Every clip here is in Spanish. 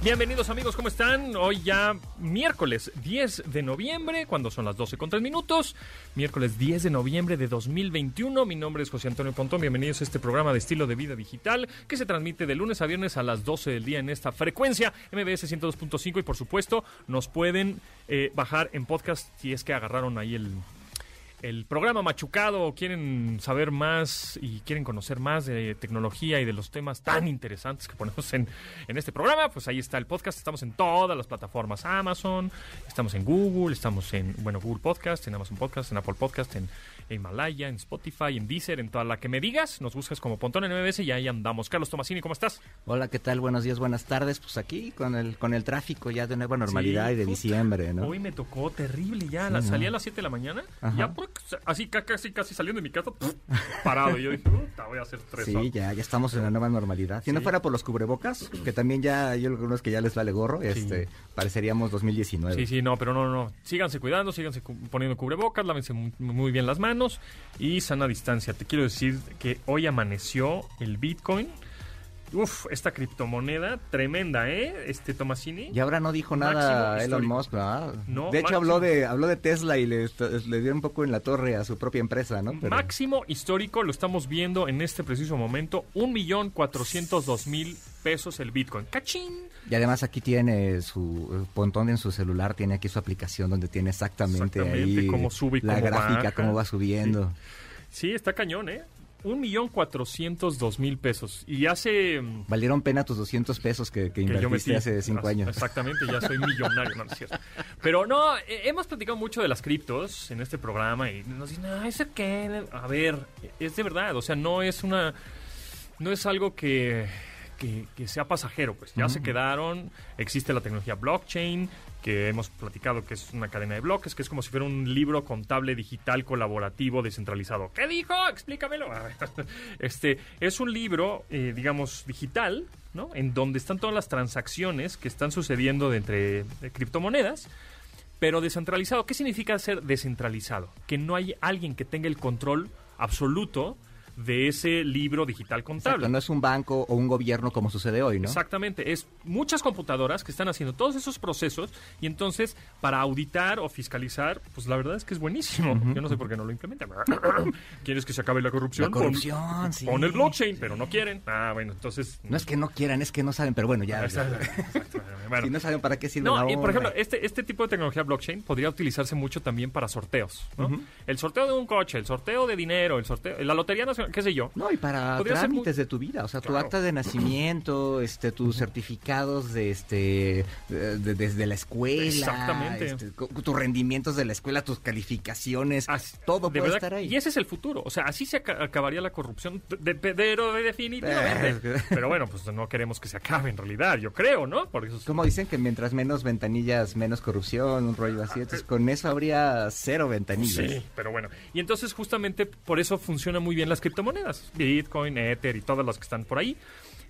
Bienvenidos amigos, ¿cómo están? Hoy ya miércoles 10 de noviembre, cuando son las 12 con 3 minutos. Miércoles 10 de noviembre de 2021. Mi nombre es José Antonio Pontón. Bienvenidos a este programa de estilo de vida digital que se transmite de lunes a viernes a las 12 del día en esta frecuencia MBS 102.5 y por supuesto nos pueden eh, bajar en podcast si es que agarraron ahí el, el programa machucado quieren saber más y quieren conocer más de tecnología y de los temas tan interesantes que ponemos en, en este programa, pues ahí está el podcast. Estamos en todas las plataformas Amazon, estamos en Google, estamos en, bueno, Google Podcast, en Amazon Podcast, en Apple Podcast, en Himalaya, en Spotify, en Deezer, en toda la que me digas. Nos buscas como Pontón en MBS y ahí andamos. Carlos Tomasini, ¿cómo estás? Hola, ¿qué tal? Buenos días, buenas tardes. Pues aquí con el con el tráfico ya de nueva normalidad Sí, y de puta. diciembre, ¿no? Hoy me tocó terrible ya. la- salí a las 7 de la mañana, Ajá. ya por- así ca- casi casi saliendo de mi casa, parado. Y yo dije, puta, voy a hacer tres Sí, horas. ya, ya estamos en la nueva normalidad. Si no Sí. fuera por los cubrebocas, que también ya hay algunos que ya les vale gorro, este, pareceríamos 2019. Sí, sí, no, pero no, no. Síganse cuidando, síganse cu- poniendo cubrebocas, lávense mu- muy bien las manos y sana distancia. Te quiero decir que hoy amaneció el Bitcoin. Uf, esta criptomoneda tremenda, ¿eh? Este Tomasini. Y ahora no dijo nada Elon. Musk, ¿verdad? No, de hecho máximo. habló de habló de Tesla y le, le dio un poco en la torre a su propia empresa, ¿no? Pero- Máximo histórico, lo estamos viendo en este preciso momento. Un millón cuatrocientos dos mil pesos el Bitcoin. ¡Cachín! Y además aquí tiene su eh, Pontón en su celular, tiene aquí su aplicación donde tiene exactamente, Exactamente, ahí cómo sube y la cómo gráfica, baja. cómo va subiendo. Sí, está cañón, ¿eh? Un millón cuatrocientos dos mil pesos. Y hace... mm, Valieron pena tus 200 pesos que, que que yo invertiste metí. hace cinco As- años. Exactamente, ya soy millonario, no, no es cierto. Pero no, eh, hemos platicado mucho de las criptos en este programa y nos dicen, ah, ¿eso qué? A ver, es de verdad, o sea, no es una... No es algo que, que, que sea pasajero, pues ya se quedaron, existe la tecnología blockchain, que hemos platicado que es una cadena de bloques, que es como si fuera un libro contable digital colaborativo descentralizado. ¿Qué dijo? Explícamelo. Este es un libro, eh, digamos, digital, ¿no? En donde están todas las transacciones que están sucediendo de entre de criptomonedas, pero descentralizado. ¿Qué significa ser descentralizado? Que no hay alguien que tenga el control absoluto de ese libro digital contable. Exacto, no es un banco o un gobierno como sucede hoy, ¿no? Exactamente, es muchas computadoras que están haciendo todos esos procesos y entonces para auditar o fiscalizar, pues la verdad es que es buenísimo. Yo no sé por qué no lo implementan. ¿Quieres que se acabe la corrupción? La corrupción, pon, sí. pon el blockchain, pero no quieren. Ah, bueno, entonces... No es que no quieran, es que no saben, pero bueno, ya. Exacto, exacto. Bueno, Si no saben para qué sirve no, la y por ejemplo, este, este tipo de tecnología blockchain podría utilizarse mucho también para sorteos, ¿no? El sorteo de un coche, el sorteo de dinero, el sorteo, la lotería nacional, qué sé yo. No, y para trámites muy- de tu vida, o sea, tu acta de nacimiento, este, tus certificados de, este, de- de- desde la escuela, Exactamente. este, tus rendimientos de la escuela, tus calificaciones, Así- todo de puede verdad, estar ahí. Y ese es el futuro. O sea, así se aca- acabaría la corrupción, de, de- pero de- definitivamente. Pero bueno, pues no queremos que se acabe en realidad, yo creo, ¿no? Por eso es- Como dicen que mientras menos ventanillas, menos corrupción, un rollo así, entonces con eso habría cero ventanillas. Sí, pero bueno. Y entonces justamente por eso funcionan muy bien las criptomonedas. Bitcoin, Ether y todas las que están por ahí.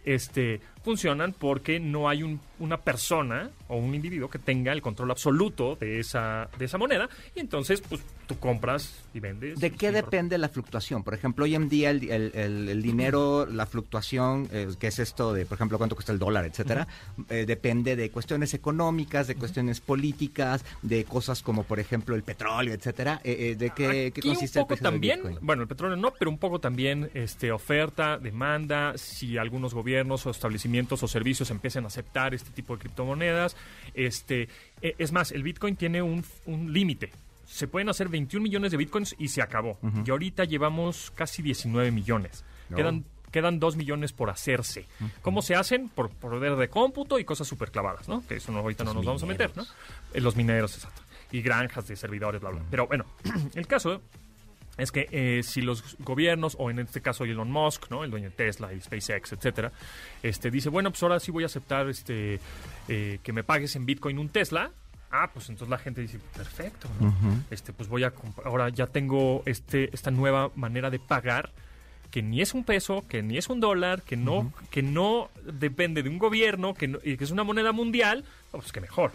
Este, funcionan porque no hay un- una persona o un individuo que tenga el control absoluto de esa, de esa moneda. Y entonces, pues, tú compras y vendes. ¿De qué depende la fluctuación? Por ejemplo, hoy en día el, el- dinero, la fluctuación, eh, que es esto de, por ejemplo, cuánto cuesta el dólar, etcétera, eh, depende de cuestiones económicas, de cuestiones políticas, de cosas como, por ejemplo, el petróleo, etcétera. Eh, eh, ¿De qué, qué consiste un poco el precio también, bueno, el petróleo no, pero un poco también este, oferta, demanda, si algunos gobiernos o establecimientos o servicios empiezan a aceptar este tipo de criptomonedas. Este, eh, es más, el Bitcoin tiene un, un límite. Se pueden hacer 21 millones de Bitcoins y se acabó. Y ahorita llevamos casi 19 millones. No. Quedan quedan 2 millones por hacerse. ¿Cómo se hacen? Por poder de cómputo y cosas súper clavadas, ¿no? Que eso no, ahorita no nos vamos a meter, ¿no? Eh, los mineros, exacto. Y granjas de servidores, bla, bla. Pero bueno, el caso es que eh, si los gobiernos, o en este caso Elon Musk, ¿no? el dueño de Tesla y SpaceX, etcétera, este, dice, bueno, pues ahora sí voy a aceptar este, eh, que me pagues en Bitcoin un Tesla. Ah, pues entonces la gente dice, perfecto, ¿no? este, pues voy a ahora ya tengo este, esta nueva manera de pagar que ni es un peso, que ni es un dólar, que no, que no depende de un gobierno, que, no- y que es una moneda mundial, pues que mejor.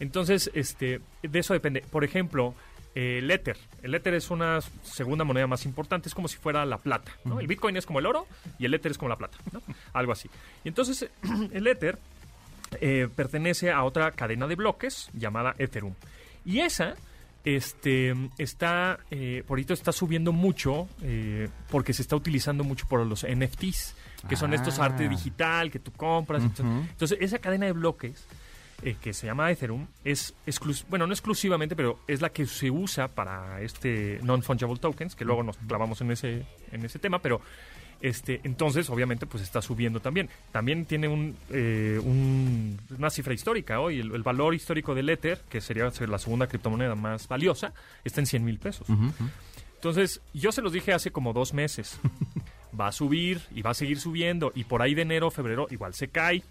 Entonces, este, de eso depende. Por ejemplo, el Ether. El Ether es una segunda moneda más importante, es como si fuera la plata. ¿no? El Bitcoin es como el oro y el Ether es como la plata, ¿no? algo así. Y entonces, el Ether eh, pertenece a otra cadena de bloques llamada Ethereum. Y esa este, está, eh, por ahorita está subiendo mucho eh, porque se está utilizando mucho por los NFTs, que son estos Ah. arte digital que tú compras. Ujú. Entonces, esa cadena de bloques eh, que se llama Ethereum es bueno, no exclusivamente, pero es la que se usa para este non-fungible tokens, que luego nos clavamos en ese, en ese tema, pero este, entonces, obviamente, pues está subiendo también. También tiene un, eh, un- una cifra histórica hoy. El, el valor histórico del Ether, que sería la segunda criptomoneda más valiosa, está en 100 mil pesos. Entonces, yo se los dije hace como dos meses. Va a subir y va a seguir subiendo. Y por ahí de enero, febrero, igual se cae.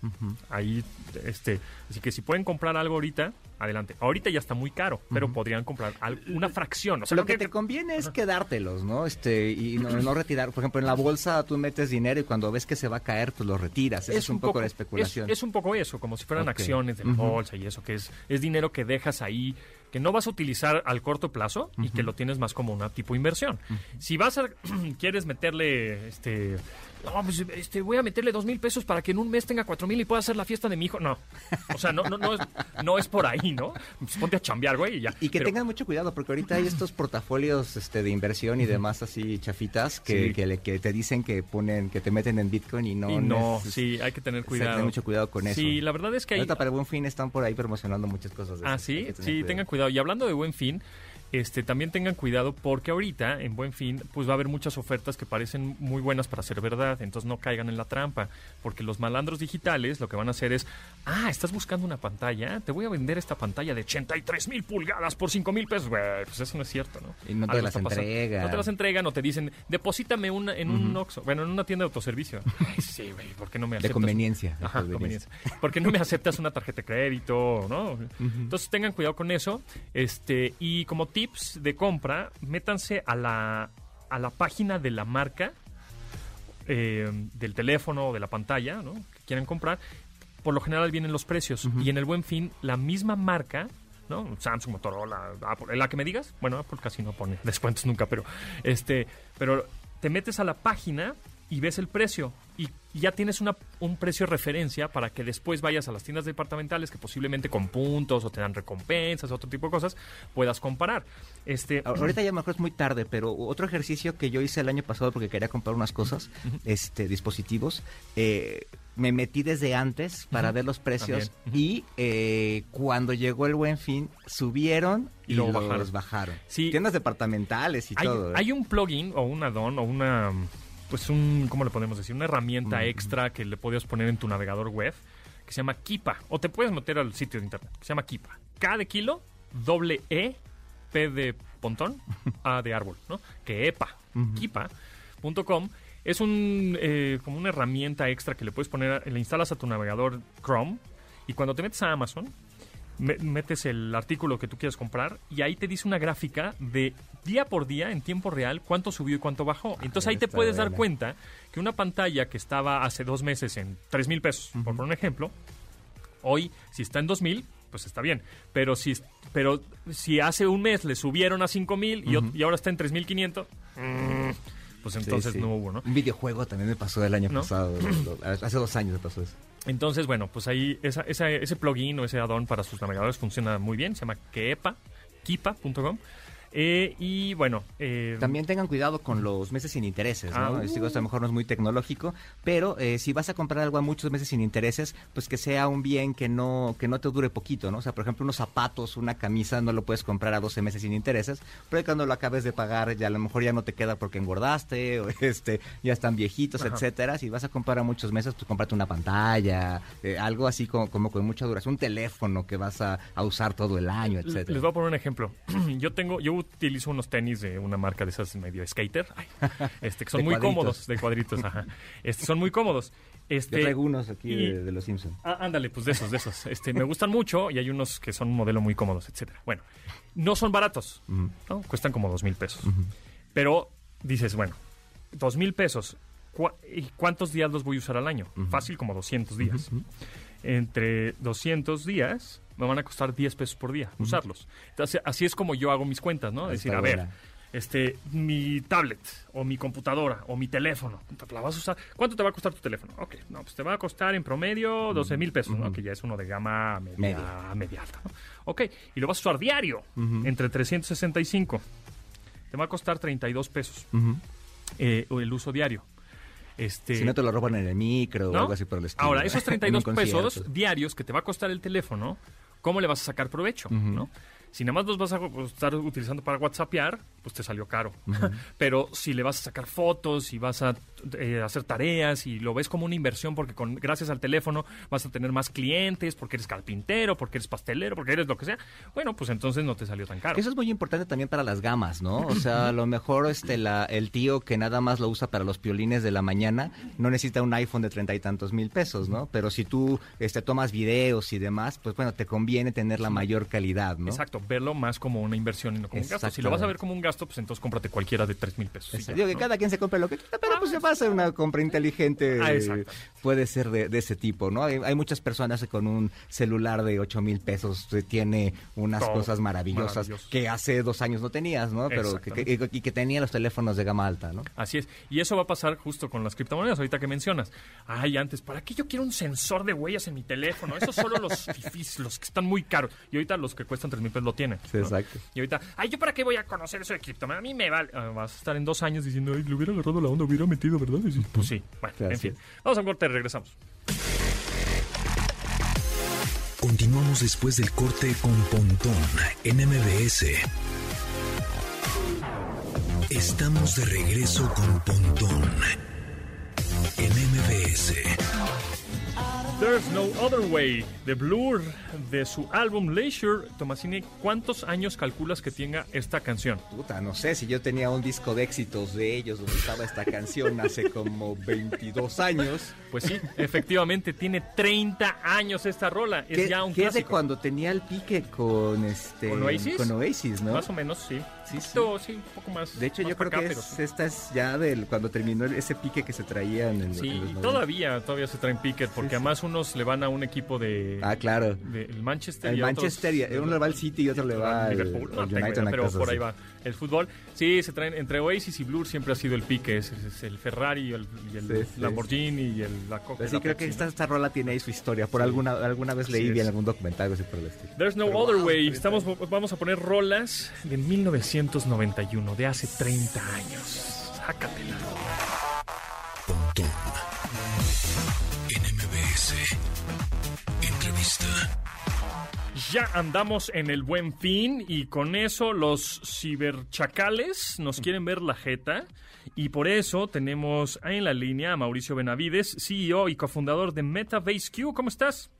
Ahí, este. Así que si pueden comprar algo ahorita, adelante. Ahorita ya está muy caro, pero podrían comprar una fracción. O sea, lo que que- te conviene es quedártelos, ¿no? Este, y no, no retirar. Por ejemplo, en la bolsa tú metes dinero y cuando ves que se va a caer, pues lo retiras. Es, un poco, de especulación. Es, es un poco eso, como si fueran acciones de la bolsa y eso, que es, es dinero que dejas ahí, que no vas a utilizar al corto plazo y que lo tienes más como una tipo inversión. Si vas a, quieres meterle, este, no, pues, este, voy a meterle dos mil pesos para que en un mes tenga cuatro mil y pueda hacer la fiesta de mi hijo. No, o sea, no, no, no, es, no es por ahí, ¿no? Pues ponte a chambear, güey, y ya. Y que Pero- tengan mucho cuidado, porque ahorita hay estos portafolios este, de inversión y demás así chafitas que, Sí. que, le- que te dicen que ponen, que te meten en Bitcoin y no. y no, sí, hay que tener hay que cuidado. tener mucho cuidado con eso. Sí, la verdad es que hay, Ahorita para el buen fin están por ahí promocionando muchas cosas de Ah, sí, sí, cuidado. tengan cuidado. Y hablando de Buen Fin, este, también tengan cuidado porque ahorita en Buen Fin pues va a haber muchas ofertas que parecen muy buenas para ser verdad, entonces no caigan en la trampa, porque los malandros digitales lo que van a hacer es, ah, estás buscando una pantalla, te voy a vender esta pantalla de 83 mil pulgadas por 5 mil pesos, pues eso no es cierto, ¿no? Y no te Algo las entregan. No te las entregan o te dicen, deposítame una, en un Oxxo, bueno, en una tienda de autoservicio. Ay, sí, güey, ¿por qué no me De aceptas? conveniencia. de Ajá, conveniencia. ¿Por qué no me aceptas una tarjeta de crédito? ¿no? Entonces tengan cuidado con eso. Este, y como tips de compra, métanse a la, a la página de la marca, eh, del teléfono o de la pantalla, ¿no? Que quieran comprar. Por lo general vienen los precios. Y en el buen fin, la misma marca. ¿no? Samsung, Motorola, Apple, la que me digas. Bueno, Apple casi no pone descuentos nunca, pero este, pero te metes a la página y ves el precio y ya tienes una, un precio de referencia para que después vayas a las tiendas departamentales que posiblemente con puntos o te dan recompensas, otro tipo de cosas, puedas comparar. Este, Ahorita ya mejor es muy tarde, pero otro ejercicio que yo hice el año pasado porque quería comprar unas cosas, este, dispositivos, eh, me metí desde antes para ver los precios. Ujú. y eh, cuando llegó el buen fin subieron Y y, luego los bajaron. bajaron. Sí. Tiendas departamentales y hay, todo. ¿eh? hay un plugin o un add-on o una, pues un, ¿cómo le podemos decir? Una herramienta extra que le podías poner en tu navegador web que se llama Kipa. O te puedes meter al sitio de internet que se llama Kipa. K de kilo, doble E, P de pontón, A de árbol, ¿no? Que EPA, kipa.com. Es un, eh, como una herramienta extra que le puedes poner, le instalas a tu navegador Chrome y cuando te metes a Amazon, me- metes el artículo que tú quieres comprar y ahí te dice una gráfica de día por día en tiempo real cuánto subió y cuánto bajó. Entonces ahí te puedes dar cuenta que una pantalla que estaba hace dos meses en 3 mil pesos, por poner un ejemplo, hoy si está en 2 mil, pues está bien. Pero si, pero si hace un mes le subieron a 5 mil y, ot- y ahora está en 3 mil 500, mm, pues Sí, entonces sí. no hubo, ¿no? Un videojuego también me pasó el año ¿No? pasado. hace dos años me pasó eso. Entonces, bueno, pues ahí esa, esa- ese plugin o ese add-on para sus navegadores funciona muy bien. Se llama Kepa, kipa.com. Eh, y bueno, eh, También tengan cuidado con los meses sin intereses, Ah, ¿no? uh. Digo, esto a lo mejor no es muy tecnológico, pero eh, si vas a comprar algo a muchos meses sin intereses, pues que sea un bien que no que no te dure poquito, ¿no? O sea, por ejemplo, unos zapatos, una camisa, no lo puedes comprar a 12 meses sin intereses, pero cuando lo acabes de pagar ya a lo mejor ya no te queda porque engordaste o este ya están viejitos, Ajá. etcétera. Si vas a comprar a muchos meses, pues cómprate una pantalla, eh, algo así como, como con mucha duración, un teléfono que vas a, a usar todo el año, Les etcétera. voy a poner un ejemplo. yo tengo, yo utilizo unos tenis de una marca de esas medio skater, ay, este, que son De muy cuadritos. cómodos, de cuadritos, ajá. Este, son muy cómodos. Este, Yo traigo unos aquí y- de, de los Simpsons. Ah, ándale, pues de esos, de esos. Este, me gustan mucho y hay unos que son un modelo muy cómodos, etcétera. Bueno, no son baratos. Cuestan como dos mil pesos. Pero dices, bueno, dos mil pesos. ¿Cu- ¿Y cuántos días los voy a usar al año? Fácil, como 200 días. Entre 200 días me van a costar 10 pesos por día usarlos. Entonces, así es como yo hago mis cuentas, ¿no? Ah, Decir, a ver, este, mi tablet o mi computadora o mi teléfono, ¿la vas a usar? ¿Cuánto te va a costar tu teléfono? Ok, no, pues te va a costar en promedio 12 mil pesos, ¿no? Que ya es uno de gama media, Media. media alta, ¿no? Ok, y lo vas a usar diario, entre 365. Te va a costar 32 pesos eh, el uso diario. Este, Si no te lo roban en el micro o algo así por el estilo. Ahora, esos En un 32 pesos diarios que te va a costar el teléfono, ¿cómo le vas a sacar provecho? ¿no? Si nada más los vas a pues, estar utilizando para WhatsAppear, pues te salió caro. Pero si le vas a sacar fotos y vas a eh, hacer tareas y lo ves como una inversión porque con, gracias al teléfono vas a tener más clientes, porque eres carpintero, porque eres pastelero, porque eres lo que sea, bueno, pues entonces no te salió tan caro. Eso es muy importante también para las gamas, ¿no? O sea, a lo mejor este la, el tío que nada más lo usa para los piolines de la mañana no necesita un iPhone de treinta y tantos mil pesos, ¿no? Pero si tú este, tomas videos y demás, pues bueno, te conviene tener la mayor calidad, ¿no? Exacto, verlo más como una inversión y no como un gasto. Si lo vas a ver como un gasto, pues entonces cómprate cualquiera de 3 mil pesos. Digo que ¿no? cada quien se compre lo que quiera, pero pues se va a hacer una compra inteligente. Ah, puede ser de, de ese tipo, ¿no? Hay, hay muchas personas que con un celular de 8 mil pesos eh, tiene unas Todo cosas maravillosas que hace dos años no tenías, ¿no? Pero que, que- y que tenían los teléfonos de gama alta, ¿no? Así es. Y eso va a pasar justo con las criptomonedas, ahorita que mencionas. Ay, antes, ¿para qué yo quiero un sensor de huellas en mi teléfono? Eso solo los fifís, los que están muy caros. Y ahorita los que cuestan 3 mil pesos lo tienen. Sí, ¿no? exacto. Y ahorita, ay, ¿yo para qué voy a conocer eso de criptomonedas? A mí me vale. Ah, vas a estar en dos años diciendo, ay, le hubiera agarrado la onda, hubiera metido, ¿verdad? Sí, pues sí. Bueno, en fin. Vamos a un corte, regresamos. Continuamos después del corte con Pontón en MBS. Estamos de regreso con Pontón en MBS. There's No Other Way, de Blur, de su álbum Leisure. Tomasini, ¿cuántos años calculas que tenga esta canción? Puta, no sé, si yo tenía un disco de éxitos de ellos donde estaba esta canción hace como 22 años. Pues sí, efectivamente, tiene 30 años esta rola. Es ya un que es de clásico. cuando tenía el pique con este ¿Con Oasis? con Oasis, ¿no? Más o menos, sí. Sí, Un poquito, sí, un poco más. De hecho, más yo creo que es- sí. esta es ya del cuando terminó ese pique que se traía en el Sí, en los y 90. todavía, todavía se traen picket, porque sí. además unos le van a un equipo de, Ah, claro. de el Manchester El y a otros- Manchester, y uno le va al City y otro le va al, Liverpool, al no tengo United, idea, pero por ahí va el fútbol. Sí, se traen entre Oasis y Blur siempre ha sido el pique, es, es el Ferrari y el, y el Sí, sí. Lamborghini y el la Coca. Y sí, la creo que Pepsi, esta, ¿no? esta rola tiene ahí su historia. Por Sí. alguna alguna vez leí bien algún documental así por el estilo. There's no Pero other wow, way. 30 Estamos, vamos a poner rolas de 1991, de hace 30 años. Sácatela. Ya andamos en el buen fin y con eso los ciberchacales nos quieren ver la jeta y por eso tenemos en la línea a Mauricio Benavides, CEO y cofundador de Metabase Q. ¿Cómo estás?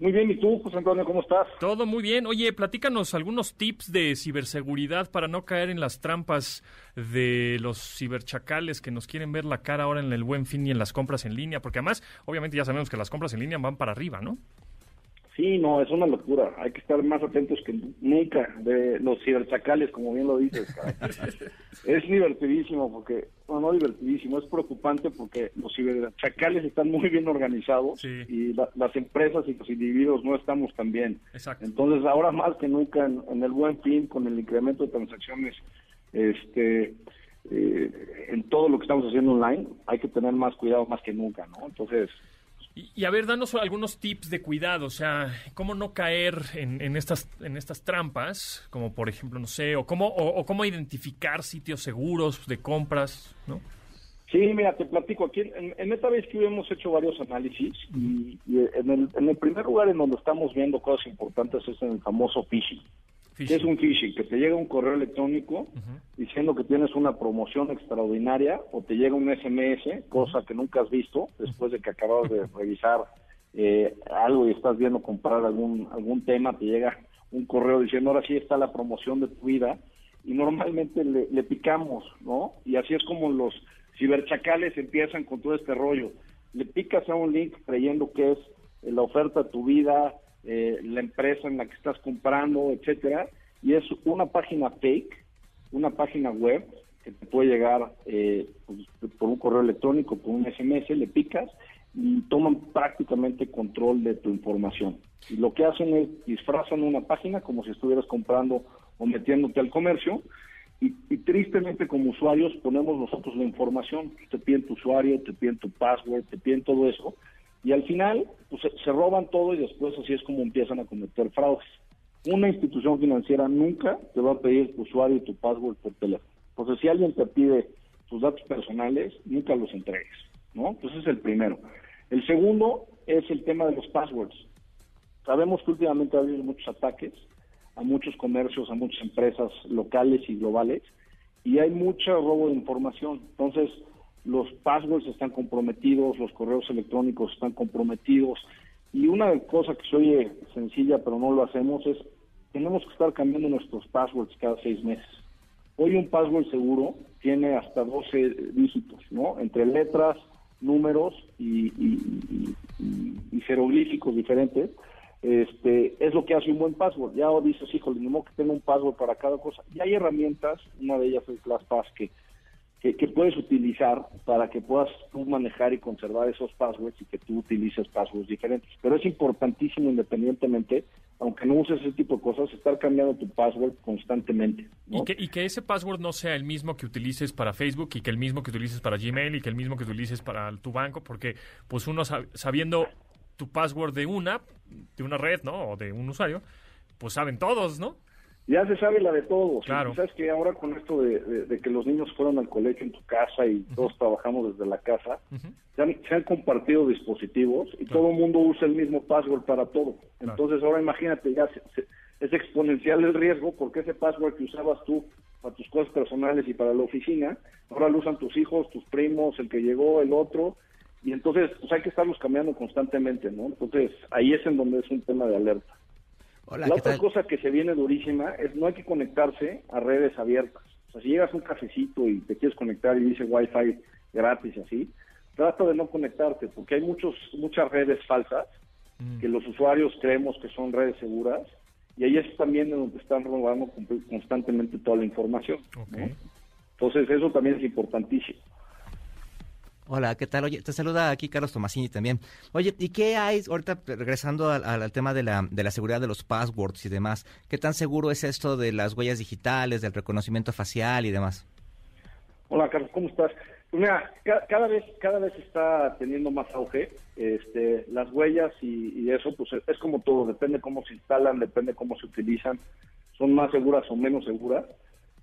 Muy bien, ¿y tú, José Antonio, cómo estás? Todo muy bien. Oye, platícanos algunos tips de ciberseguridad para no caer en las trampas de los ciberchacales que nos quieren ver la cara ahora en el buen fin y en las compras en línea, porque además, obviamente ya sabemos que las compras en línea van para arriba, ¿no? Sí, no, es una locura. Hay que estar más atentos que nunca de los ciberchacales, como bien lo dices. es divertidísimo porque, no, no divertidísimo, es preocupante porque los ciberchacales están muy bien organizados Sí. y la- las empresas y los individuos no estamos tan bien. Exacto. Entonces, ahora más que nunca, en, en el buen fin, con el incremento de transacciones, este, eh, en todo lo que estamos haciendo online, hay que tener más cuidado más que nunca, ¿no? Entonces, Y, a ver, danos algunos tips de cuidado, o sea, cómo no caer en, estas en estas trampas, como por ejemplo, no sé, o cómo o, cómo identificar sitios seguros de compras, ¿no? Sí, mira, te platico. Aquí en, esta vez que hemos hecho varios análisis y, y en, el, en el primer lugar en donde estamos viendo cosas importantes es en el famoso phishing. ¿Qué es un phishing? Que te llega un correo electrónico diciendo que tienes una promoción extraordinaria o te llega un SMS, cosa que nunca has visto después de que acabas de revisar eh, algo y estás viendo comprar algún algún tema, te llega un correo diciendo ahora sí está la promoción de tu vida y normalmente le, le picamos, ¿no? Y así es como los ciberchacales empiezan con todo este rollo. Le picas a un link creyendo que es la oferta de tu vida, eh, la empresa en la que estás comprando, etcétera, y es una página fake, una página web que te puede llegar eh, pues, por un correo electrónico, por un SMS, le picas y toman prácticamente control de tu información. Y lo que hacen es disfrazan una página como si estuvieras comprando o metiéndote al comercio y, tristemente como usuarios ponemos nosotros la información, te piden tu usuario, te piden tu password, te piden todo eso y al final pues, se, roban todo y después así es como empiezan a cometer fraudes. Una institución financiera nunca te va a pedir tu usuario y tu password por teléfono. Entonces si alguien te pide tus datos personales, nunca los entregues, ¿no? Entonces es el primero. El segundo es el tema de los passwords. Sabemos que últimamente ha habido muchos ataques a muchos comercios, a muchas empresas locales y globales, y hay mucho robo de información. Entonces, los passwords están comprometidos, los correos electrónicos están comprometidos, y una cosa que se oye sencilla, pero no lo hacemos, es tenemos que estar cambiando nuestros passwords cada seis meses. Hoy un password seguro tiene hasta 12 dígitos, ¿no? Entre letras, números y, jeroglíficos diferentes este, es lo que hace un buen password. Ya dices, híjole, ni modo que tenga un password para cada cosa. Y hay herramientas, una de ellas es ClassPass, que, que, puedes utilizar para que puedas tú manejar y conservar esos passwords y que tú utilices passwords diferentes. Pero es importantísimo, independientemente, aunque no uses ese tipo de cosas, estar cambiando tu password constantemente. Y, que, y que ese password no sea el mismo que utilices para Facebook y que el mismo que utilices para Gmail y que el mismo que utilices para tu banco, porque pues uno sabiendo tu password de una, de una red, ¿no? O de un usuario, pues saben todos, ¿no? Ya se sabe la de todos. Claro. Sabes que ahora con esto de, que los niños fueron al colegio en tu casa y todos trabajamos desde la casa, se, han, compartido dispositivos y todo el mundo usa el mismo password para todo. Entonces ahora imagínate, ya es exponencial el riesgo porque ese password que usabas tú para tus cosas personales y para la oficina, ahora lo usan tus hijos, tus primos, el que llegó, el otro, y entonces pues hay que estarlos cambiando constantemente, ¿no? Entonces ahí es en donde es un tema de alerta. La otra cosa que se viene durísima es no hay que conectarse a redes abiertas. O sea, si llegas a un cafecito y te quieres conectar y dice Wi-Fi gratis y así, trata de no conectarte porque hay muchos muchas redes falsas mm. que los usuarios creemos que son redes seguras y ahí es también donde están robando constantemente toda la información. Entonces eso también es importantísimo. Hola, ¿qué tal? Oye, te saluda aquí Carlos Tomasini también. Oye, ¿y qué hay, ahorita regresando al, tema de la, seguridad de los passwords y demás, qué tan seguro es esto de las huellas digitales, del reconocimiento facial y demás? Hola, Carlos, ¿cómo estás? Pues mira, cada, vez cada vez está teniendo más auge este, las huellas y, eso, pues es como todo, depende cómo se instalan, depende cómo se utilizan, son más seguras o menos seguras.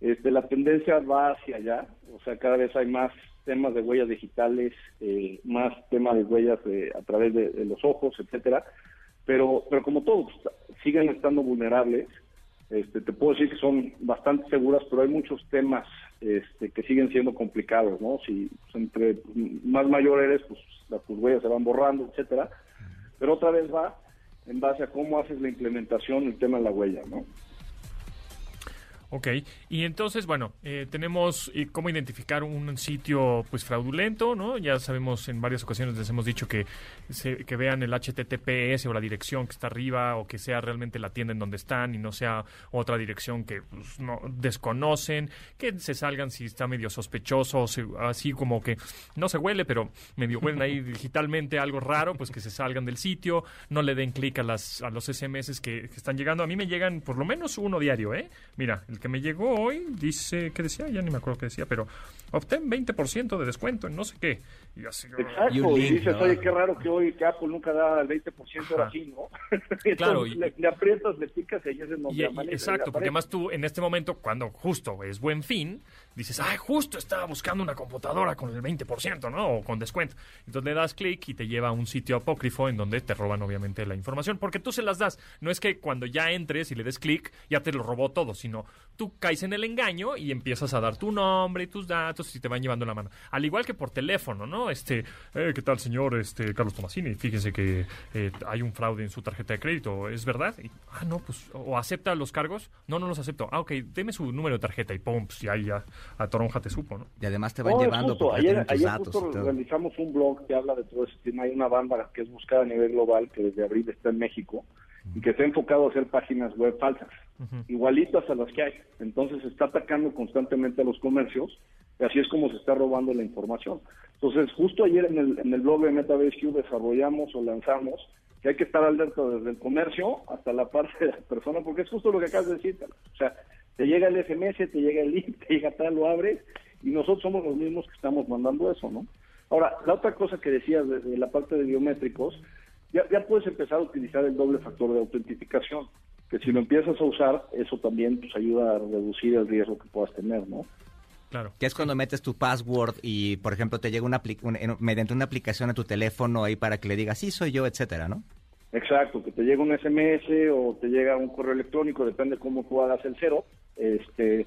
Este, la tendencia va hacia allá, o sea, cada vez hay más temas de huellas digitales, eh, más temas de huellas a través de, los ojos, etcétera. Pero, pero como todos, siguen estando vulnerables. Este, te puedo decir que son bastante seguras, pero hay muchos temas este, que siguen siendo complicados, ¿no? Si entre más mayor eres, pues las, tus huellas se van borrando, etcétera. Pero otra vez va en base a cómo haces la implementación, el tema de la huella, ¿no? Ok, y entonces, bueno, eh, tenemos eh, cómo identificar un sitio pues fraudulento, ¿no? Ya sabemos en varias ocasiones les hemos dicho que, que vean el HTTPS o la dirección que está arriba o que sea realmente la tienda en donde están y no sea otra dirección que pues, no desconocen, que se salgan si está medio sospechoso, así como que no se huele, pero medio huelen ahí digitalmente algo raro, pues que se salgan del sitio, no le den clic a, las, a los SMS que, que están llegando. A mí me llegan por lo menos uno diario, ¿eh? Mira, el que me llegó hoy dice, ¿qué decía? Ya ni me acuerdo qué decía, pero obtén 20% de descuento en no sé qué. Y así, Exacto, y, dices, oye, qué raro que hoy que Apple nunca da el 20% ahora sí, ¿no? claro. y, le, aprietas, le picas y ahí es donde Exacto, porque además tú en este momento, cuando justo es buen fin, dices, ay, justo estaba buscando una computadora con el 20%, ¿no? O con descuento. Entonces le das clic y te lleva a un sitio apócrifo en donde te roban obviamente la información, porque tú se las das. No es que cuando ya entres y le des clic, ya te lo robó todo, sino tú caes en el engaño y empiezas a dar tu nombre y tus datos y te van llevando la mano. Al igual que por teléfono, ¿no? Este, eh, ¿qué tal, señor este Carlos Tomasini? Fíjense que eh, hay un fraude en su tarjeta de crédito, ¿es verdad? ah, no, pues, o acepta los cargos. No, no los acepto. Ah, ok, deme su número de tarjeta y pum, pues, y ahí ya a Toronja te supo, ¿no? Y además te van llevando justo, ayer, ayer justo realizamos un blog que habla de todo ese tema. Hay una banda que es buscada a nivel global que desde abril está en México y que se ha enfocado a hacer páginas web falsas, igualitas a las que hay. Entonces está atacando constantemente a los comercios Y así es como se está robando la información. Entonces, justo ayer en el, en el blog de MetaBSQ desarrollamos o lanzamos que hay que estar alerta desde el comercio hasta la parte de la persona, porque es justo lo que acabas de decir. O sea, te llega el SMS, te llega el link, te llega tal, lo abres, y nosotros somos los mismos que estamos mandando eso, ¿no? Ahora, la otra cosa que decías de, la parte de biométricos, ya, ya puedes empezar a utilizar el doble factor de autentificación, que si lo empiezas a usar, eso también pues ayuda a reducir el riesgo que puedas tener, ¿no? Claro. Que es cuando metes tu password y, por ejemplo, te llega una mediante una aplicación a tu teléfono ahí para que le digas, sí, soy yo, etcétera, ¿no? Exacto, que te llega un SMS o te llega un correo electrónico, depende cómo tú hagas el cero, este,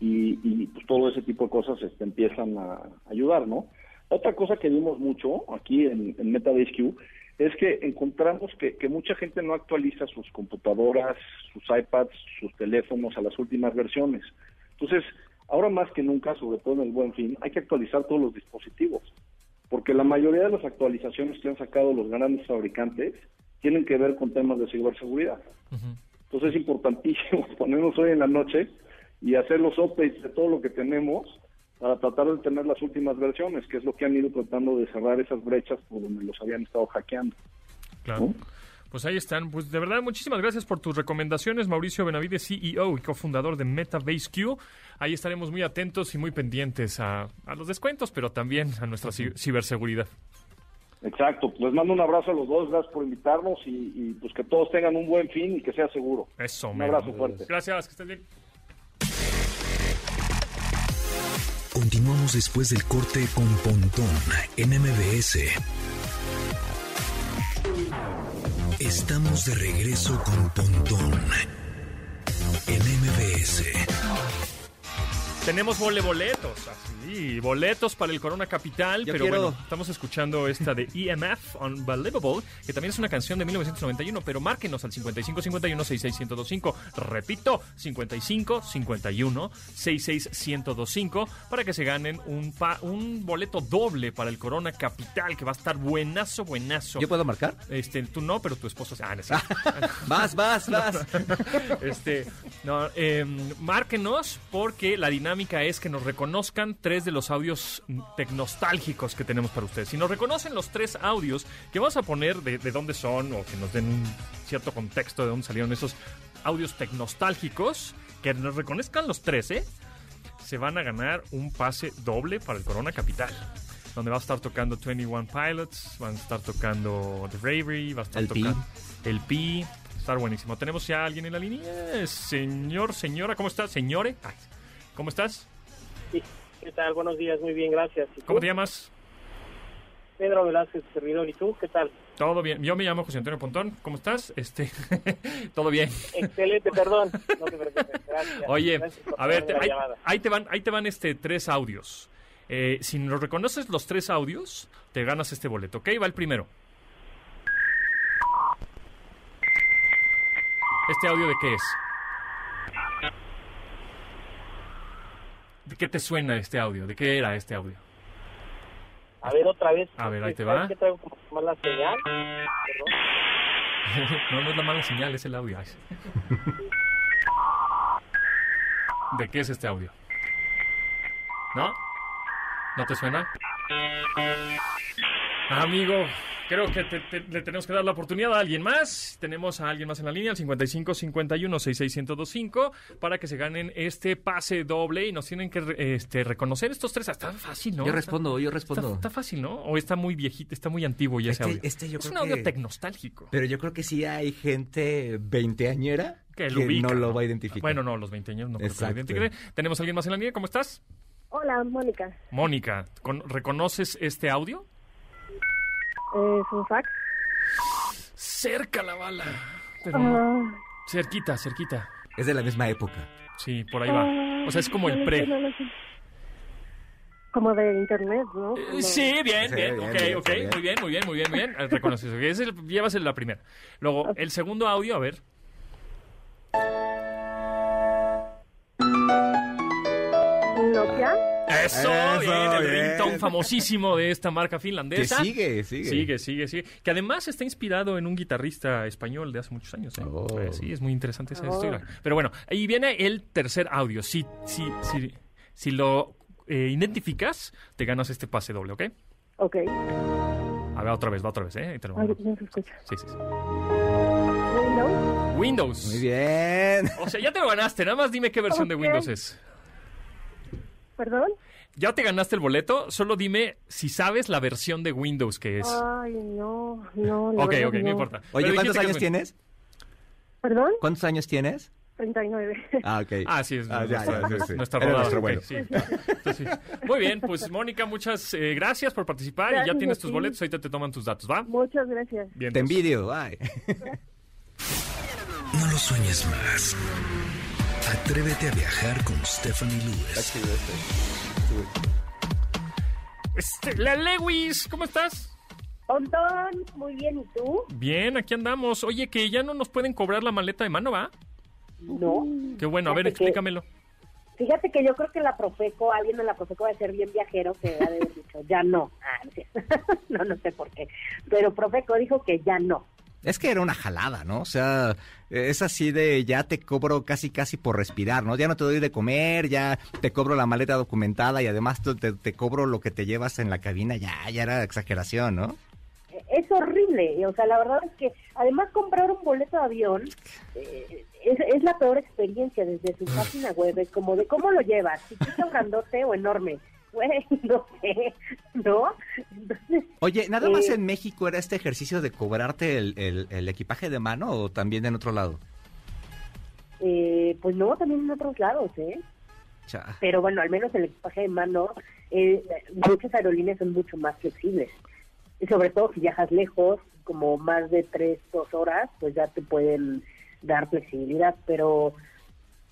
y, pues todo ese tipo de cosas este, empiezan a ayudar, ¿no? Otra cosa que vimos mucho aquí en, en es que encontramos que, que, mucha gente no actualiza sus computadoras, sus iPads, sus teléfonos a las últimas versiones. Entonces, Ahora más que nunca, sobre todo en el buen fin, hay que actualizar todos los dispositivos, porque la mayoría de las actualizaciones que han sacado los grandes fabricantes tienen que ver con temas de ciberseguridad. Entonces es importantísimo ponernos hoy en la noche y hacer los updates de todo lo que tenemos para tratar de tener las últimas versiones, que es lo que han ido tratando de cerrar esas brechas por donde los habían estado hackeando. Claro. Pues ahí están. Pues de verdad, muchísimas gracias por tus recomendaciones, Mauricio Benavides, CEO y cofundador de Metabase Q. Ahí estaremos muy atentos y muy pendientes a, los descuentos, pero también a nuestra ciberseguridad. Exacto, pues mando un abrazo a los dos, gracias por invitarnos y, pues que todos tengan un buen fin y que sea seguro. Eso, Un abrazo fuerte. Gracias, que estén bien. Continuamos después del corte con Pontón en MBS. Estamos de regreso con Pontón en MBS. Tenemos vole boletos, así, boletos para el Corona Capital, pero bueno, estamos escuchando esta de EMF, Unbelievable, que también es una canción de 1991, pero márquenos al 5551-66125, repito, 5551-66125, para que se ganen un, un boleto doble para el Corona Capital, que va a estar buenazo, buenazo. ¿Yo puedo marcar? Este, tú no, pero tu esposo... Ah, vas, vas, vas. este, no, eh, márquenos porque la dinámica es que nos reconozcan tres de los audios tecnostálgicos que tenemos para ustedes. Si nos reconocen los tres audios que vamos a poner de, dónde son o que nos den un cierto contexto de dónde salieron esos audios tecnostálgicos, que nos reconozcan los tres, ¿eh? se van a ganar un pase doble para el Corona Capital. Donde va a estar tocando 21 Pilots, van a estar tocando The Bravery, va a estar tocando el Pi. Estar buenísimo. Tenemos ya a alguien en la línea. Señor, señora, ¿cómo está? Señore. ¿Cómo estás? Sí, ¿qué tal? Buenos días, muy bien, gracias. ¿Cómo te llamas? Pedro Velázquez, servidor. ¿Y tú? ¿Qué tal? Todo bien. Yo me llamo José Antonio Pontón. ¿Cómo estás? Este, todo bien. Excelente, perdón. No te preocupes. Gracias. Oye, a ver, ahí, te van, ahí te van este tres audios. Eh, si nos reconoces los tres audios, te ganas este boleto. ¿Ok? Va el primero. ¿Este audio de qué es? ¿De qué te suena este audio? ¿De qué era este audio? A ver, otra vez. A ver, ahí te va. ¿Qué traigo como mala señal? no, no es la mala señal, es el audio. ¿De qué es este audio? ¿No? ¿No te suena? Amigo, creo que le tenemos que dar la oportunidad a alguien más. Tenemos a alguien más en la línea, al 55 51 66 para que se ganen este pase doble y nos tienen que este, reconocer estos tres. Está fácil, ¿no? Yo respondo, yo respondo. Está, fácil, ¿no? O está muy viejito, está muy antiguo ya ese audio. Este es un audio tecnostálgico. Pero yo creo que sí hay gente veinteañera que, no lo va a identificar. Bueno, no, los veinteañeros no creo que lo identifiquen. Tenemos a alguien más en la línea, ¿cómo estás? Hola, Mónica. Mónica, ¿reconoces este audio? Es un fax. Cerca la bala. Ah. Cerquita, cerquita. Es de la misma época. Sí, por ahí va. O sea, es como el pre. Como de internet, ¿no? Eh, sí, bien, bien, ok, ok, muy bien, muy bien, muy bien, muy bien. Eh, reconoces, es el, llevas la primera. Luego, el segundo audio, a ver. Eso, bien, el ringtone famosísimo de esta marca finlandesa. Que sigue, sigue. Sigue, sigue, sigue. Que además está inspirado en un guitarrista español de hace muchos años. ¿eh? Oh. Eh, sí, es muy interesante esa historia. Pero bueno, ahí viene el tercer audio. Si, si, si, si lo eh, identificas, te ganas este pase doble, ¿ok? Ok. A ver, otra vez, va otra vez, ¿eh? Ahí te lo Ay, mando. no se escucha. Sí, sí, sí. Windows. Windows. Muy bien. O sea, ya te lo ganaste, nada más dime qué versión de. Windows es. ¿Perdón? Ya te ganaste el boleto, solo dime si sabes la versión de Windows que es. Ay, no, no. la ok, verdad ok, no importa. Oye, Pero ¿cuántos que años es- tienes? ¿Perdón? ¿Cuántos años tienes? 39. Ah, ok. Ah, sí, es Ah, ya, nuestra, ya, sí, sí. nuestra rodada. nuestro ok, vuelo. sí. Entonces, sí. Muy bien, pues Mónica, muchas eh, gracias por participar y ya tienes tus boletos, ahorita te toman tus datos, ¿va? Muchas gracias. Bien. Te envidio. Ay. No lo sueñes más. Atrévete a viajar con Stephanie Lewis. Este, la Lewis, ¿cómo estás? Pontón, muy bien, ¿y tú? Bien, aquí andamos. Oye, que ya no nos pueden cobrar la maleta de mano, ¿va? No. Qué bueno, a ver, Fíjate que- explícamelo. Fíjate que yo creo que la Profeco, alguien de la Profeco va a ser bien viajero que ha de haber dicho, ya no. Ah, no, no sé por qué. Pero Profeco dijo que ya no. Es que era una jalada, ¿no? O sea, es así de ya te cobro casi casi por respirar, ¿no? Ya no te doy de comer, ya te cobro la maleta documentada y además te, te- cobro lo que te llevas en la cabina, ya, ya era exageración, ¿no? Es horrible. O sea, la verdad es que además comprar un boleto de avión eh, es, es la peor experiencia desde su página web. Es como de cómo lo llevas, chiquito, grandote o enorme. No sé, ¿no? Entonces, Oye, ¿nada más Eh, en México era este ejercicio de cobrarte el, el- el equipaje de mano o también en otro lado? eh, pues no, también en otros lados, ¿eh? Pero bueno, al menos el equipaje de mano, eh, muchas aerolíneas son mucho más flexibles. Y sobre todo si viajas lejos, como más de tres, dos horas, pues ya te pueden dar flexibilidad, pero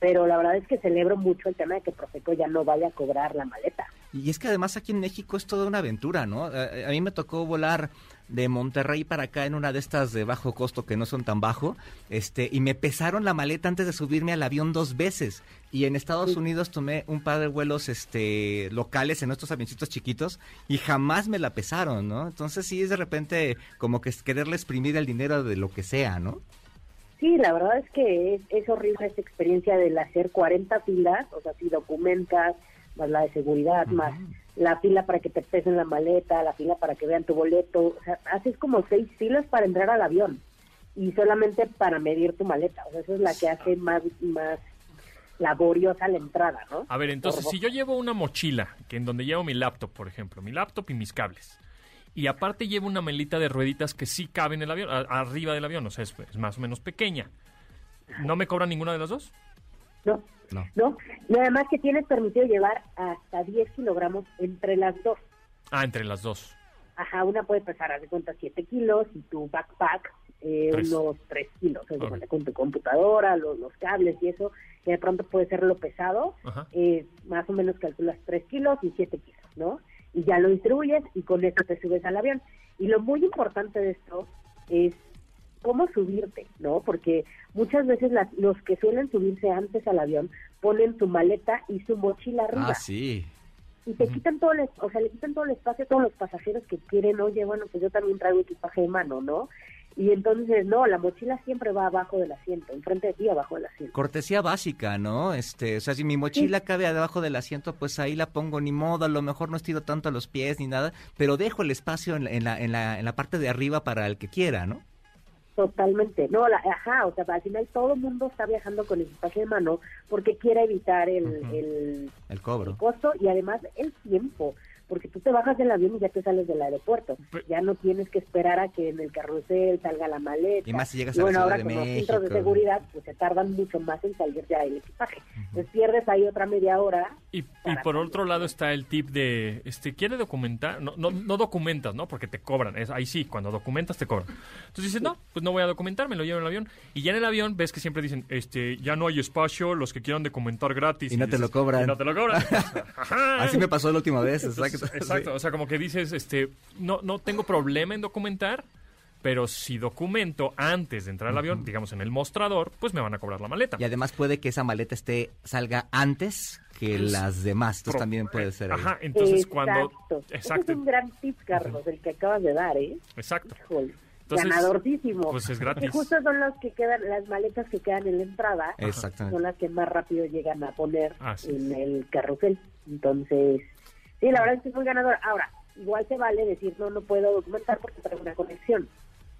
pero la verdad es que celebro mucho el tema de que Profeco ya no vaya a cobrar la maleta. Y es que además aquí en México es toda una aventura, ¿no? A, mí me tocó volar de Monterrey para acá en una de estas de bajo costo que no son tan bajo, este, y me pesaron la maleta antes de subirme al avión dos veces. Y en Estados Unidos tomé un par de vuelos, este, locales en estos avioncitos chiquitos y jamás me la pesaron, ¿no? Entonces sí es de repente como que es quererle exprimir el dinero de lo que sea, ¿no? Sí, la verdad es que es, es horrible esta experiencia del hacer 40 filas, o sea, si documentas, más la de seguridad, más la fila para que te pesen la maleta, la fila para que vean tu boleto, o sea, haces como seis filas para entrar al avión y solamente para medir tu maleta, o sea, eso es la que hace más, más laboriosa la entrada, ¿no? A ver, entonces, Por- si yo llevo una mochila, que en donde llevo mi laptop, por ejemplo, mi laptop y mis cables, y aparte llevo una melita de rueditas que sí cabe en el avión, a- arriba del avión, o sea, es, es más o menos pequeña, ¿no me cobran ninguna de las dos? No, No. no, y además que tienes permitido llevar hasta 10 kilogramos entre las dos. Ah, entre las dos. Ajá, una puede pesar, haz de cuenta, 7 kilos y tu backpack eh, Tres. unos 3 kilos, haz de Ok. cuenta, con tu computadora, los, los cables y eso, que de pronto puede ser lo pesado, Ajá. eh, más o menos calculas 3 kilos y 7 kilos, ¿no? Y ya lo distribuyes y con esto te subes al avión. Y lo muy importante de esto es cómo subirte, ¿no? Porque muchas veces las- los que suelen subirse antes al avión ponen su maleta y su mochila arriba Ah, sí. y te quitan todo el, o sea, le quitan todo el espacio a todos los pasajeros que quieren, oye, bueno, pues yo también traigo equipaje de mano, ¿no? Y entonces, no, la mochila siempre va abajo del asiento, enfrente de ti, abajo del asiento. Cortesía básica, ¿no? Este, o sea, si mi mochila cabe debajo del asiento, pues ahí la pongo, ni modo, a lo mejor no estiro tanto a los pies ni nada, pero dejo el espacio en la, en la, en la, en la parte de arriba para el que quiera, ¿no? Totalmente. No, la, ajá, o sea, al final todo el mundo está viajando con equipaje de mano porque quiere evitar el, el, El cobro. el costo y además el tiempo. Porque tú te bajas del avión y ya te sales del aeropuerto. Ya no tienes que esperar a que en el carrusel salga la maleta. Y más si llegas Y a la bueno, Ciudad ahora de con los filtros de México. seguridad, pues se tardan mucho más en salir ya el equipaje. Entonces pierdes ahí otra media hora. Y, por salir. otro lado está el tip de, este, ¿quiere documentar? No, no, no documentas, ¿no? Porque te cobran. Es, ahí sí, cuando documentas te cobran. Entonces dices, no, pues no voy a documentar, me lo llevo en el avión. Y ya en el avión ves que siempre dicen, este, ya no hay espacio, los que quieran documentar gratis. Y no te lo cobran. Y no te lo cobran. Así me pasó la última vez, Entonces, exacto. exacto, o sea, como que dices, este, no, no tengo problema en documentar, pero si documento antes de entrar al avión, digamos en el mostrador, pues me van a cobrar la maleta. Y además puede que esa maleta esté salga antes que las demás. Entonces también puede ser. ahí. Ajá, entonces cuando... Exacto. Ese Exacto, es un gran tip, Carlos, el que acabas de dar, ¿eh? exacto. Híjole. ganadorcísimo. Pues es gratis. Y justo son los que quedan, las maletas que quedan en la entrada, Exactamente. son las que más rápido llegan a poner Así en el carrusel. Entonces, sí, la verdad es que es muy ganador. Ahora, igual se vale decir, no, no puedo documentar porque traigo una conexión,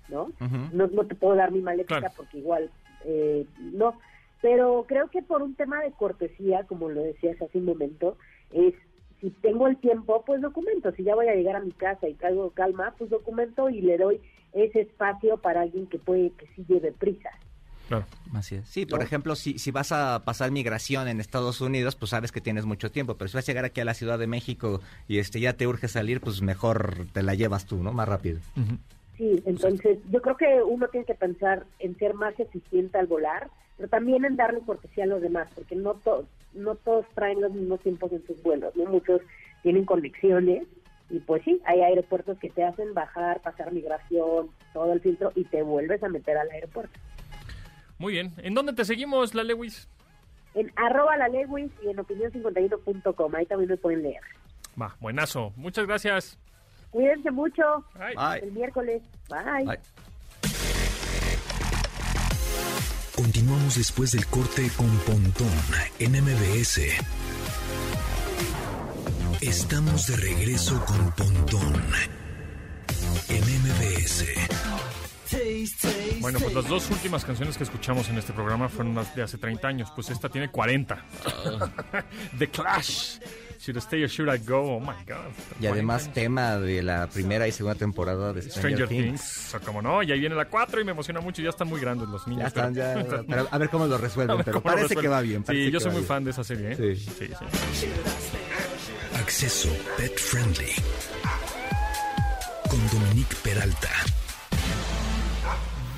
¿no? No, no te puedo dar mi Claro. porque igual eh, no. Pero creo que por un tema de cortesía, como lo decías hace un momento, es si tengo el tiempo, pues documento. Si ya voy a llegar a mi casa y traigo calma, pues documento y le doy ese espacio para alguien que puede que sí lleve prisa. Claro. Así es. Sí, por ejemplo, si, si vas a pasar migración en Estados Unidos, pues sabes que tienes mucho tiempo, pero si vas a llegar aquí a la Ciudad de México y este ya te urge salir, pues mejor te la llevas tú, ¿no? Más rápido. Ujú. Sí, entonces yo creo que uno tiene que pensar en ser más eficiente al volar, pero también en darle cortesía a los demás, porque no todos no todos traen los mismos tiempos en sus vuelos, no muchos tienen conexiones y pues sí, hay aeropuertos que te hacen bajar, pasar migración, todo el filtro y te vuelves a meter al aeropuerto. Muy bien. ¿En dónde te seguimos, la Lewis? En arroba la Lewis y en opinión51.com, ahí también me pueden leer. Va, buenazo. Muchas gracias. Cuídense mucho, Bye. El miércoles, bye. Ay. Continuamos después del corte con Pontón en MBS. Estamos de regreso con Pontón en MBS. Bueno, pues las dos últimas canciones que escuchamos en este programa fueron las de hace 30 años. Pues esta tiene 40. The Clash. Should I stay or should I go? Oh my God. Y además 40 años. tema de la primera y segunda temporada de Stranger Stranger, Things. Things. O como no, y ahí viene la 4 y me emociona mucho. Ya están muy grandes los niños. Ya están, ya, pero a ver cómo lo resuelven, pero parece que va bien. Sí, yo soy muy bien. fan de esa serie. ¿eh? Sí. sí, sí. Acceso Pet Friendly. Con Dominique Peralta.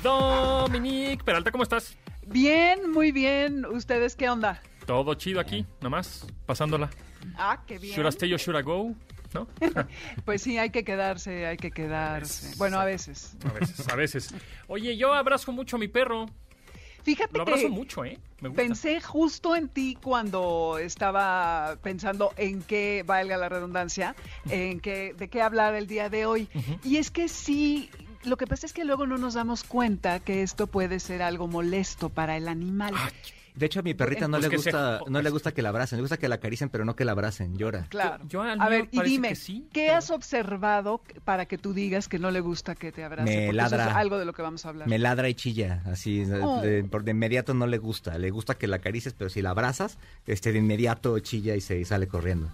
Dominique Peralta, ¿cómo estás? Bien, muy bien. ¿Ustedes qué onda? Todo chido aquí, nada más, pasándola. Ah, qué bien. Should I stay or should I go? ¿No? Pues sí, hay que quedarse, hay que quedarse. Bueno, a veces. A veces, a veces. Oye, yo abrazo mucho a mi perro. Fíjate Lo abrazo que mucho, ¿eh? Me gusta. pensé justo en ti cuando estaba pensando en qué, valga la redundancia, en qué, de qué hablar el día de hoy. Y es que sí, lo que pasa es que luego no nos damos cuenta que esto puede ser algo molesto para el animal. De hecho, a mi perrita no Pues le gusta, no le gusta que la abracen, le gusta que la acaricien, pero no que la abracen, llora. Claro. Yo- a ver, y dime, sí, ¿qué pero- has observado para que tú digas que no le gusta que te abrace? Me Porque eso ladra. es algo de lo que vamos a hablar. Me ladra y chilla, así, de- Oh. de, por de inmediato no le gusta. Le gusta que la acaricies, pero si la abrazas, este, de inmediato chilla y se y sale corriendo.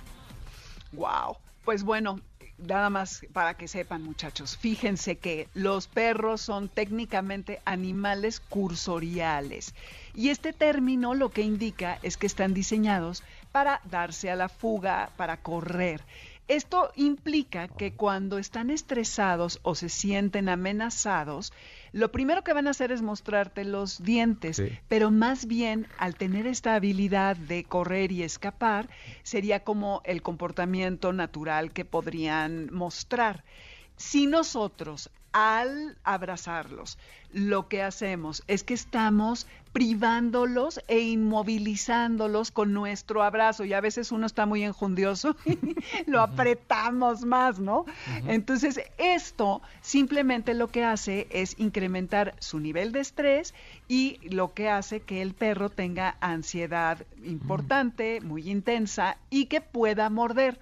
Wow. Pues bueno, nada más para que sepan, muchachos, fíjense que los perros son técnicamente animales cursoriales. Y este término lo que indica es que están diseñados para darse a la fuga, para correr. Esto implica que cuando están estresados o se sienten amenazados, lo primero que van a hacer es mostrarte los dientes, Sí. pero más bien al tener esta habilidad de correr y escapar, sería como el comportamiento natural que podrían mostrar. Si nosotros al abrazarlos, lo que hacemos es que estamos privándolos e inmovilizándolos con nuestro abrazo y a veces uno está muy enjundioso y lo apretamos más, ¿no? Entonces esto simplemente lo que hace es incrementar su nivel de estrés y lo que hace que el perro tenga ansiedad importante, muy intensa y que pueda morder.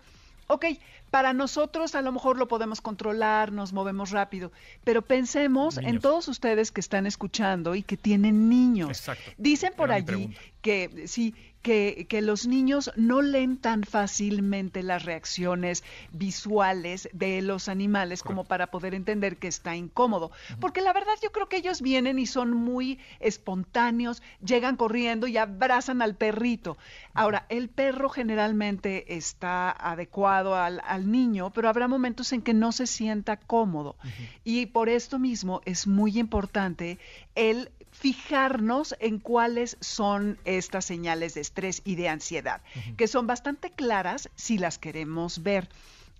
Ok, para nosotros a lo mejor lo podemos controlar, nos movemos rápido, pero pensemos en todos ustedes que están escuchando y que tienen niños. Exacto. Dicen por Era allí que sí, que, que los niños no leen tan fácilmente las reacciones visuales de los animales como para poder entender que está incómodo. Porque la verdad yo creo que ellos vienen y son muy espontáneos, llegan corriendo y abrazan al perrito. Ahora, el perro generalmente está adecuado al, al niño, pero habrá momentos en que no se sienta cómodo. Y por esto mismo es muy importante el fijarnos en cuáles son estas señales de estrés y de ansiedad, que son bastante claras si las queremos ver,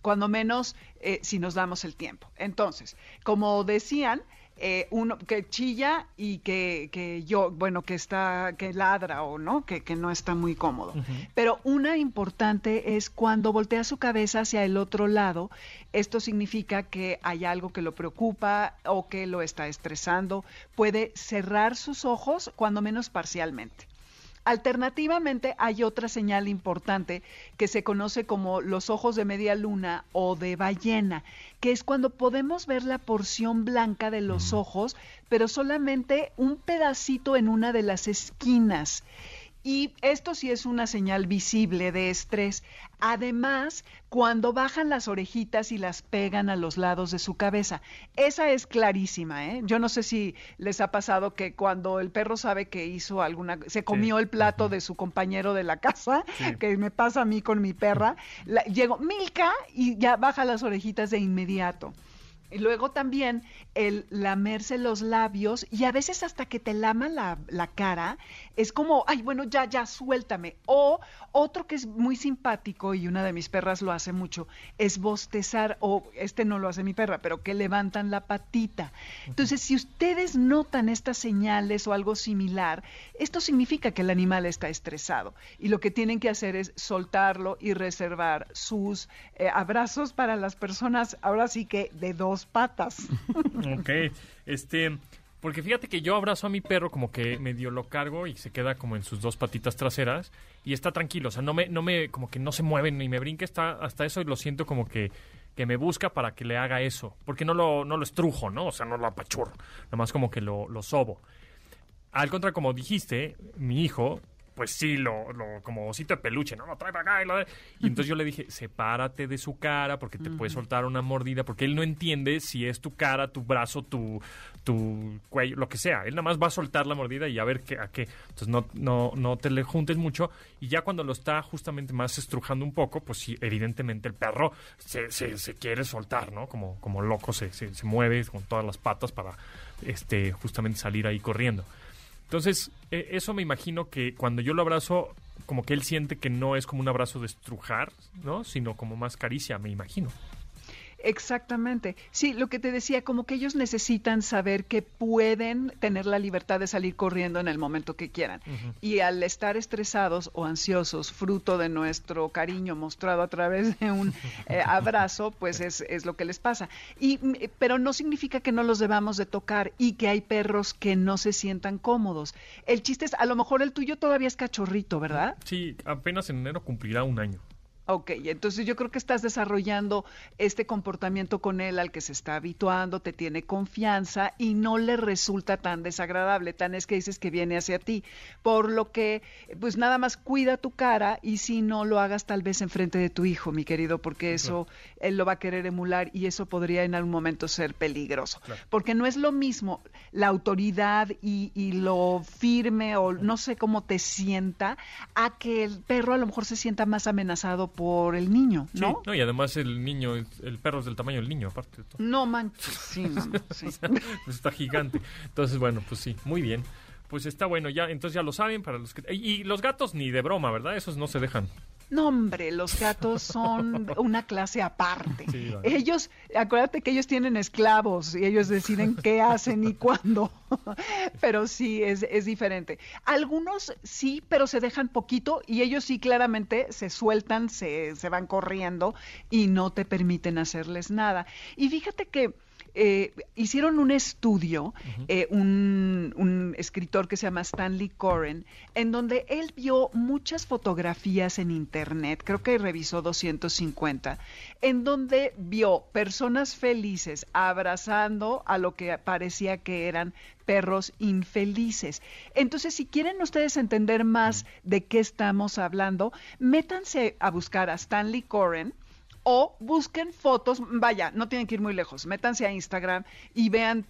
cuando menos eh, si nos damos el tiempo. Entonces, como decían, eh, uno que chilla y que, que, yo, bueno, que está, que ladra o no, que, que no está muy cómodo. Pero una importante es cuando voltea su cabeza hacia el otro lado, esto significa que hay algo que lo preocupa o que lo está estresando. Puede cerrar sus ojos, cuando menos parcialmente. Alternativamente, hay otra señal importante que se conoce como los ojos de media luna o de ballena, que es cuando podemos ver la porción blanca de los ojos, pero solamente un pedacito en una de las esquinas. Y esto sí es una señal visible de estrés. Además, cuando bajan las orejitas y las pegan a los lados de su cabeza. Esa es clarísima, ¿eh? Yo no sé si les ha pasado que cuando el perro sabe que hizo alguna, se comió el plato de su compañero de la casa, que me pasa a mí con mi perra, llego, Milka, y ya baja las orejitas de inmediato. Y luego también el lamerse los labios y a veces hasta que te lama la, la, cara, es como, ay, bueno, ya, ya, suéltame. O otro que es muy simpático y una de mis perras lo hace mucho, es bostezar, o este no lo hace mi perra, pero que levantan la patita. Entonces, si ustedes notan estas señales o algo similar, esto significa que el animal está estresado y lo que tienen que hacer es soltarlo y reservar sus eh, abrazos para las personas, ahora sí que de dos patas. ok, este, porque fíjate que yo abrazo a mi perro como que medio lo cargo y se queda como en sus dos patitas traseras y está tranquilo, o sea, no me, no me, como que no se mueve ni me brinca, está hasta eso y lo siento como que, que me busca para que le haga eso, porque no lo, no lo estrujo, ¿no? O sea, no lo apachurro, nada más como que lo, lo sobo. Al contrario, como dijiste, mi hijo pues sí, lo, lo, como osito de peluche, ¿no? Lo trae para acá y lo... Y entonces yo le dije, sepárate de su cara porque te puede soltar una mordida, porque él no entiende si es tu cara, tu brazo, tu, tu cuello, lo que sea. Él nada más va a soltar la mordida y a ver qué, a qué. Entonces no, no, no te le juntes mucho y ya cuando lo está justamente más estrujando un poco, pues sí, evidentemente el perro se, se, se quiere soltar, ¿no? Como, como loco se, se, se mueve con todas las patas para este, justamente salir ahí corriendo. Entonces, eh, eso me imagino que cuando yo lo abrazo, como que él siente que no es como un abrazo de estrujar, ¿no? Sino como más caricia, me imagino. Exactamente. Sí, lo que te decía, como que ellos necesitan saber que pueden tener la libertad de salir corriendo en el momento que quieran. Y al estar estresados o ansiosos, fruto de nuestro cariño mostrado a través de un eh, abrazo, pues es, es, lo que les pasa. Y, mm, pero no significa que no los debamos de tocar y que hay perros que no se sientan cómodos. El chiste es, a lo mejor el tuyo todavía es cachorrito, ¿verdad? Sí, apenas en enero cumplirá un año. Ok, entonces yo creo que estás desarrollando este comportamiento con él al que se está habituando, te tiene confianza y no le resulta tan desagradable, tan es que dices que viene hacia ti. Por lo que, pues nada más cuida tu cara y si no lo hagas tal vez enfrente de tu hijo, mi querido, porque eso él lo va a querer emular y eso podría en algún momento ser peligroso. Porque no es lo mismo la autoridad y, y lo firme o no sé cómo te sienta a que el perro a lo mejor se sienta más amenazado por el niño, ¿no? no, y además el niño, el, perro es del tamaño del niño, aparte de todo. No manches, sí, no, sí. está gigante. Entonces, bueno, pues sí, muy bien. Pues está bueno, ya, entonces ya lo saben para los que... Y los gatos ni de broma, ¿verdad? Esos no se dejan. No, hombre, los gatos son una clase aparte. Ellos, acuérdate que ellos tienen esclavos y ellos deciden qué hacen y cuándo. pero sí, es, es diferente. Algunos sí, pero se dejan poquito y ellos sí claramente se sueltan, se, se van corriendo y no te permiten hacerles nada. Y fíjate que eh, hicieron un estudio, eh, un, un, escritor que se llama Stanley Coren, en donde él vio muchas fotografías en Internet, creo que revisó 250, en donde vio personas felices abrazando a lo que parecía que eran perros infelices. Entonces, si quieren ustedes entender más de qué estamos hablando, métanse a buscar a Stanley Coren o busquen fotos, vaya, no tienen que ir muy lejos, métanse a Instagram y vean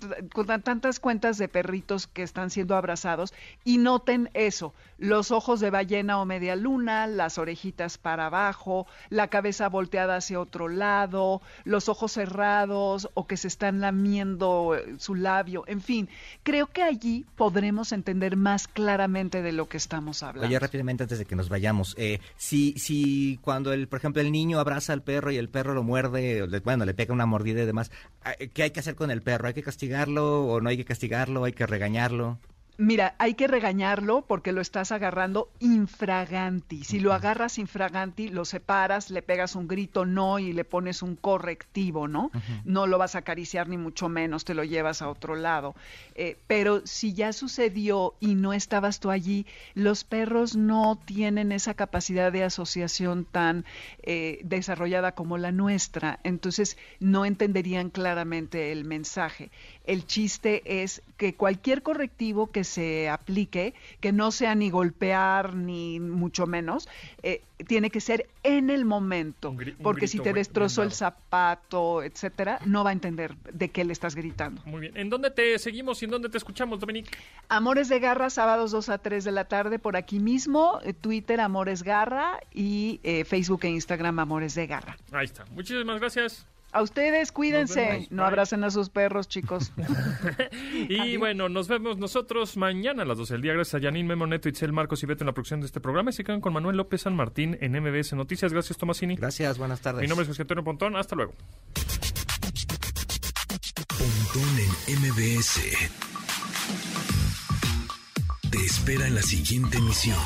tantas cuentas de perritos que están siendo abrazados y noten eso, los ojos de ballena o media luna, las orejitas para abajo, la cabeza volteada hacia otro lado, los ojos cerrados o que se están lamiendo eh, su labio, en fin, creo que allí podremos entender más claramente de lo que estamos hablando. Oye, rápidamente antes de que nos vayamos, eh, si, si cuando el, por ejemplo, el niño abraza al perro, y el perro lo muerde, bueno, le pega una mordida y demás, ah, ¿qué hay que hacer con el perro? ¿Hay que castigarlo o no hay que castigarlo? ¿Hay que regañarlo? Mira, hay que regañarlo porque lo estás agarrando infraganti. Si lo agarras infraganti, lo separas, le pegas un grito no y le pones un correctivo, ¿no? No lo vas a acariciar ni mucho menos, te lo llevas a otro lado. Eh, pero si ya sucedió y no estabas tú allí, los perros no tienen esa capacidad de asociación tan eh, desarrollada como la nuestra, entonces no entenderían claramente el mensaje. El chiste es que cualquier correctivo que se aplique, que no sea ni golpear ni mucho menos, eh, tiene que ser en el momento, porque si te destrozó el zapato, etcétera, no va a entender de qué le estás gritando. Muy bien. ¿En dónde te seguimos y en dónde te escuchamos, Dominique? Amores de Garra, sábados 2 a 3 de la tarde por aquí mismo, eh, Twitter Amores Garra y eh, Facebook e Instagram Amores de Garra. Ahí está. Muchísimas gracias. A ustedes, cuídense. No abracen a sus perros, chicos. y bueno, nos vemos nosotros mañana a las 12 del día. Gracias a Janine Memoneto, Itzel Marcos y Beto en la producción de este programa. Y se quedan con Manuel López San Martín en MBS Noticias. Gracias, Tomasini. Gracias, buenas tardes. Mi nombre es José Antonio Pontón. Hasta luego. Pontón en MBS. Te espera en la siguiente emisión.